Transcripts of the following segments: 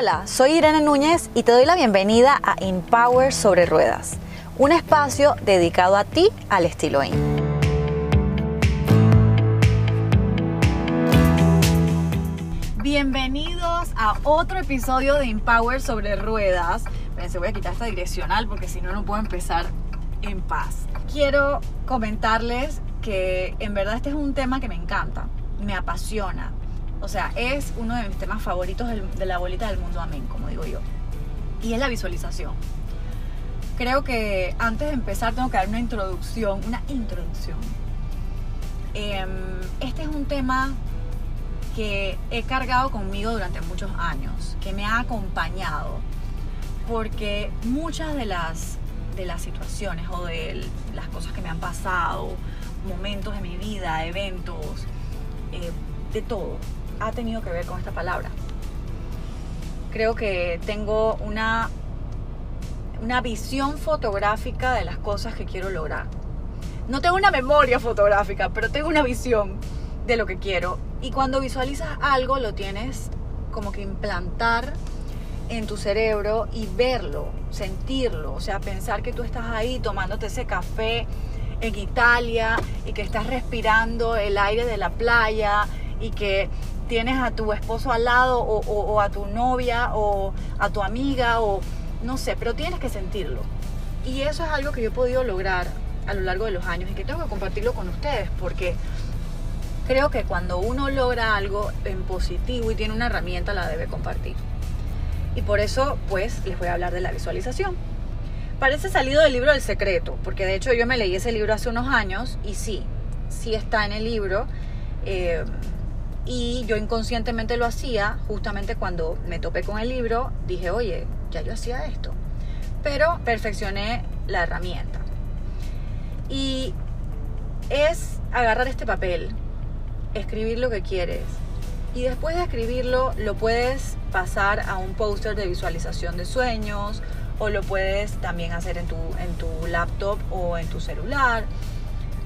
Hola, soy Irene Núñez y te doy la bienvenida a Empower sobre Ruedas, un espacio dedicado a ti al estilo IN. Bienvenidos a otro episodio de Empower sobre Ruedas. se voy a quitar esta direccional porque si no, no puedo empezar en paz. Quiero comentarles que en verdad este es un tema que me encanta, me apasiona o sea, es uno de mis temas favoritos de la bolita del mundo, amén, como digo yo. Y es la visualización. Creo que antes de empezar tengo que dar una introducción, una introducción. Em, este es un tema que he cargado conmigo durante muchos años, que me ha acompañado, porque muchas de las, de las situaciones o de las cosas que me han pasado, momentos de mi vida, eventos, eh, de todo, ha tenido que ver con esta palabra. Creo que tengo una, una visión fotográfica de las cosas que quiero lograr. No tengo una memoria fotográfica, pero tengo una visión de lo que quiero. Y cuando visualizas algo, lo tienes como que implantar en tu cerebro y verlo, sentirlo. O sea, pensar que tú estás ahí tomándote ese café en Italia y que estás respirando el aire de la playa y que tienes a tu esposo al lado o, a tu novia o a tu amiga o no sé, pero tienes que sentirlo. Y eso es algo que yo he podido lograr a lo largo de los años y que tengo que compartirlo con ustedes porque creo que cuando uno logra algo en positivo y tiene una herramienta la debe compartir. Y por eso pues les voy a hablar de la visualización. Parece salido del libro del secreto, porque de hecho yo me leí ese libro hace unos años y sí, sí está en el libro. Eh, y yo inconscientemente lo hacía, justamente cuando me topé con el libro, dije, oye, ya yo hacía esto. Pero perfeccioné la herramienta. Y es agarrar este papel, escribir lo que quieres. Y después de escribirlo, lo puedes pasar a un póster de visualización de sueños o lo puedes también hacer en tu, en tu laptop o en tu celular.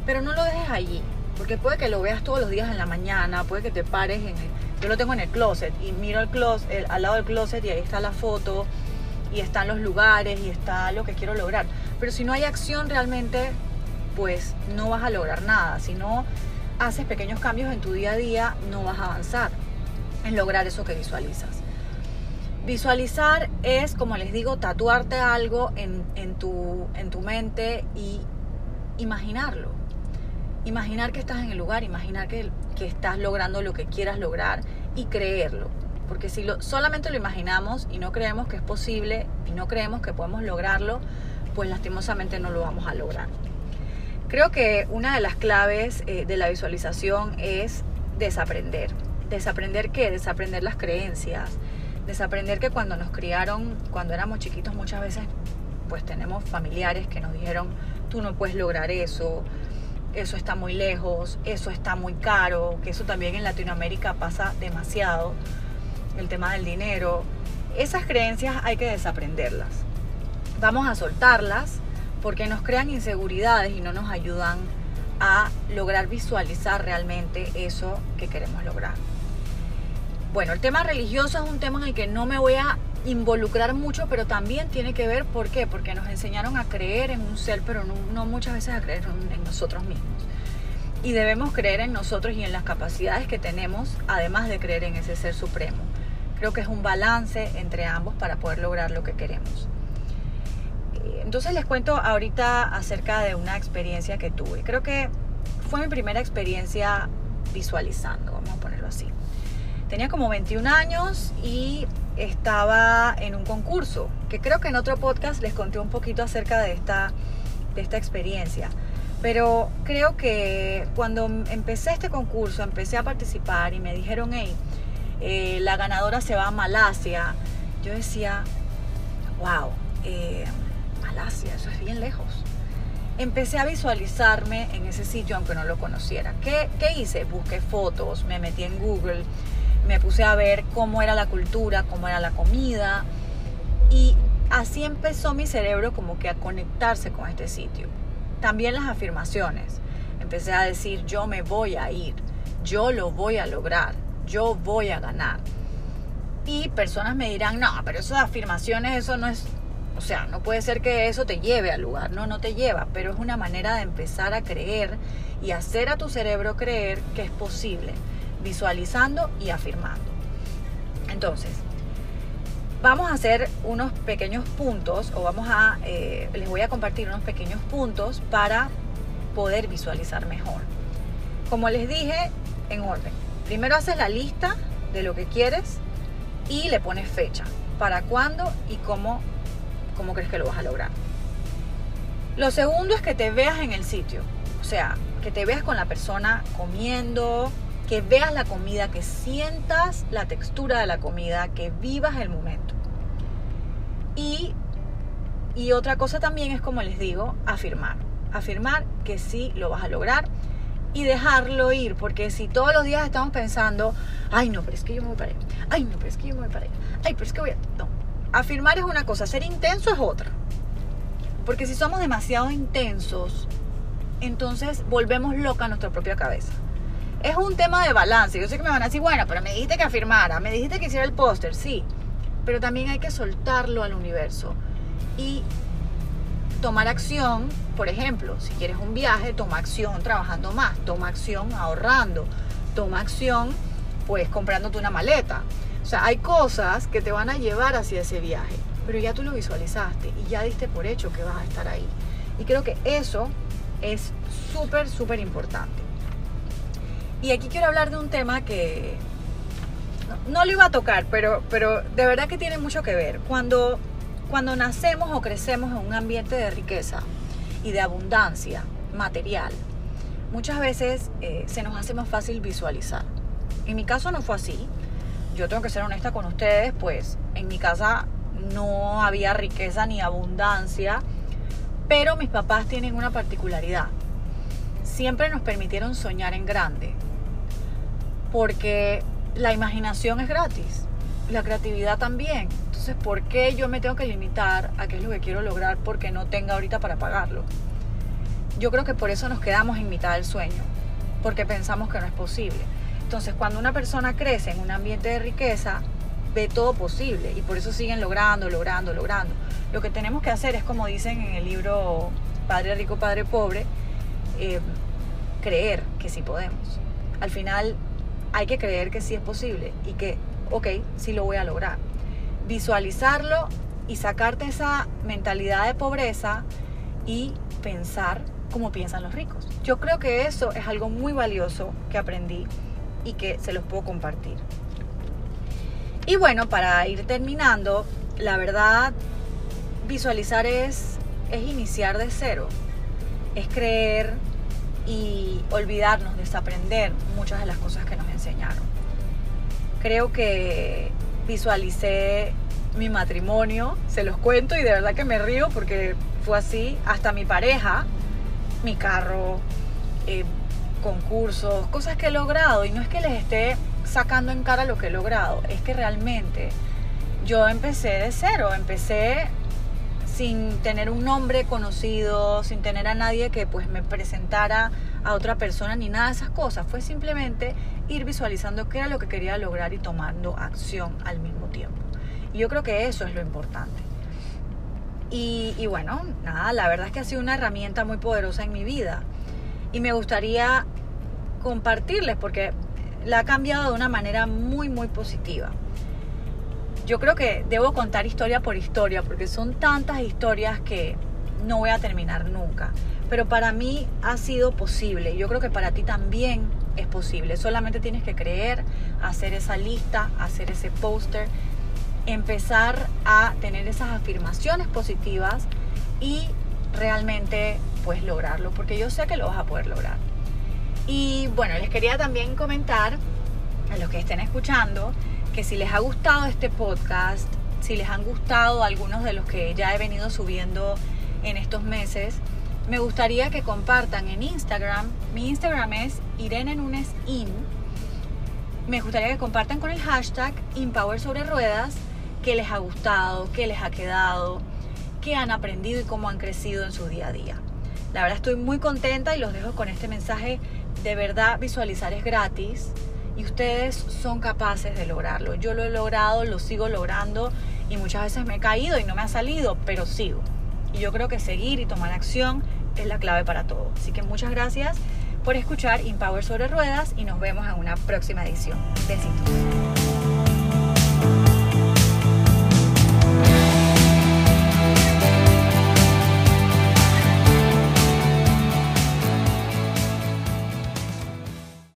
Pero no lo dejes allí. Porque puede que lo veas todos los días en la mañana, puede que te pares en el, yo lo tengo en el closet y miro el closet, al lado del closet y ahí está la foto y están los lugares y está lo que quiero lograr. Pero si no hay acción realmente, pues no vas a lograr nada. Si no haces pequeños cambios en tu día a día, no vas a avanzar en lograr eso que visualizas. Visualizar es, como les digo, tatuarte algo en, en, tu, en tu mente y imaginarlo imaginar que estás en el lugar, imaginar que, que estás logrando lo que quieras lograr y creerlo. Porque si lo, solamente lo imaginamos y no creemos que es posible y no creemos que podemos lograrlo, pues lastimosamente no lo vamos a lograr. Creo que una de las claves eh, de la visualización es desaprender. ¿Desaprender qué? Desaprender las creencias. Desaprender que cuando nos criaron, cuando éramos chiquitos muchas veces, pues tenemos familiares que nos dijeron, tú no puedes lograr eso, eso está muy lejos, eso está muy caro, que eso también en Latinoamérica pasa demasiado, el tema del dinero. Esas creencias hay que desaprenderlas. Vamos a soltarlas porque nos crean inseguridades y no nos ayudan a lograr visualizar realmente eso que queremos lograr. Bueno, el tema religioso es un tema en el que no me voy a involucrar mucho, pero también tiene que ver, ¿por qué? Porque nos enseñaron a creer en un ser, pero no, muchas veces a creer en nosotros mismos. Y debemos creer en nosotros y en las capacidades que tenemos, además de creer en ese ser supremo. Creo que es un balance entre ambos para poder lograr lo que queremos. Entonces les cuento ahorita acerca de una experiencia que tuve. Creo que fue mi primera experiencia visualizando, vamos a ponerlo así. Tenía como 21 años y estaba en un concurso, que creo que en otro podcast les conté un poquito acerca de esta, de esta experiencia. Pero creo que cuando empecé este concurso, empecé a participar y me dijeron, hey, eh, la ganadora se va a Malasia, yo decía, wow, eh, Malasia, eso es bien lejos. Empecé a visualizarme en ese sitio aunque no lo conociera. ¿Qué, qué hice? Busqué fotos, me metí en Google, me puse a ver cómo era la cultura, cómo era la comida y así empezó mi cerebro como que a conectarse con este sitio. También las afirmaciones. Empecé a decir, yo me voy a ir, yo lo voy a lograr, yo voy a ganar. Y personas me dirán, no, pero de afirmaciones, eso no es, o sea, no puede ser que eso te lleve al lugar, no, no te lleva, pero es una manera de empezar a creer y hacer a tu cerebro creer que es posible, visualizando y afirmando. Entonces, vamos a hacer unos pequeños puntos o vamos a, eh, les voy a compartir unos pequeños puntos para poder visualizar mejor. Como les dije, en orden. Primero haces la lista de lo que quieres y le pones fecha, para cuándo y cómo, cómo crees que lo vas a lograr. Lo segundo es que te veas en el sitio, o sea, que te veas con la persona comiendo, que veas la comida, que sientas la textura de la comida, que vivas el momento. Y, y otra cosa también es, como les digo, afirmar. Afirmar que sí lo vas a lograr y dejarlo ir, porque si todos los días estamos pensando, ay no, pero es que yo me voy para allá, ay no, pero es que yo me voy para allá, ay, pero es que voy a... No, afirmar es una cosa, ser intenso es otra. Porque si somos demasiado intensos, entonces volvemos loca a nuestra propia cabeza es un tema de balance. Yo sé que me van a decir, bueno, pero me dijiste que afirmara, me dijiste que hiciera el póster, sí, pero también hay que soltarlo al universo y tomar acción, por ejemplo, si quieres un viaje, toma acción trabajando más, toma acción ahorrando, toma acción pues comprándote una maleta. O sea, hay cosas que te van a llevar hacia ese viaje, pero ya tú lo visualizaste y ya diste por hecho que vas a estar ahí. Y creo que eso es súper, súper importante. Y aquí quiero hablar de un tema que no, lo iba a tocar, pero, pero de verdad que tiene mucho que ver. Cuando, cuando nacemos o crecemos en un ambiente de riqueza y de abundancia material, muchas veces eh, se nos hace más fácil visualizar. En mi caso no fue así. Yo tengo que ser honesta con ustedes, pues en mi casa no había riqueza ni abundancia, pero mis papás tienen una particularidad. Siempre nos permitieron soñar en grande porque la imaginación es gratis, la creatividad también. Entonces, ¿por qué yo me tengo que limitar a qué es lo que quiero lograr porque no tenga ahorita para pagarlo? Yo creo que por eso nos quedamos en mitad del sueño, porque pensamos que no es posible. Entonces, cuando una persona crece en un ambiente de riqueza, ve todo posible y por eso siguen logrando, logrando, logrando. Lo que tenemos que hacer es, como dicen en el libro Padre Rico, Padre Pobre, eh, creer que sí podemos. Al final, hay que creer que sí es posible y que, ok, sí lo voy a lograr. Visualizarlo y sacarte esa mentalidad de pobreza y pensar como piensan los ricos. Yo creo que eso es algo muy valioso que aprendí y que se los puedo compartir. Y bueno, para ir terminando, la verdad, visualizar es, es iniciar de cero, es creer y olvidarnos, desaprender muchas de las cosas que nos enseñaron. Creo que visualicé mi matrimonio, se los cuento y de verdad que me río porque fue así, hasta mi pareja, mi carro, eh, concursos, cosas que he logrado y no es que les esté sacando en cara lo que he logrado, es que realmente yo empecé de cero, empecé sin tener un nombre conocido, sin tener a nadie que pues me presentara a otra persona ni nada de esas cosas. Fue simplemente ir visualizando qué era lo que quería lograr y tomando acción al mismo tiempo. Y yo creo que eso es lo importante. Y, y bueno, nada, la verdad es que ha sido una herramienta muy poderosa en mi vida. Y me gustaría compartirles porque la ha cambiado de una manera muy, muy positiva yo creo que debo contar historia por historia porque son tantas historias que no voy a terminar nunca. Pero para mí ha sido posible. Yo creo que para ti también es posible. Solamente tienes que creer, hacer esa lista, hacer ese póster, empezar a tener esas afirmaciones positivas y realmente pues lograrlo. Porque yo sé que lo vas a poder lograr. Y bueno, les quería también comentar a los que estén escuchando que si les ha gustado este podcast, si les han gustado algunos de los que ya he venido subiendo en estos meses, me gustaría que compartan en Instagram. Mi Instagram es Irene Nunes In. Me gustaría que compartan con el hashtag Empower sobre ruedas qué les ha gustado, qué les ha quedado, qué han aprendido y cómo han crecido en su día a día. La verdad estoy muy contenta y los dejo con este mensaje. De verdad, visualizar es gratis y ustedes son capaces de lograrlo. Yo lo he logrado, lo sigo logrando y muchas veces me he caído y no me ha salido, pero sigo. Y yo creo que seguir y tomar acción es la clave para todo. Así que muchas gracias por escuchar Empower sobre Ruedas y nos vemos en una próxima edición. Besitos.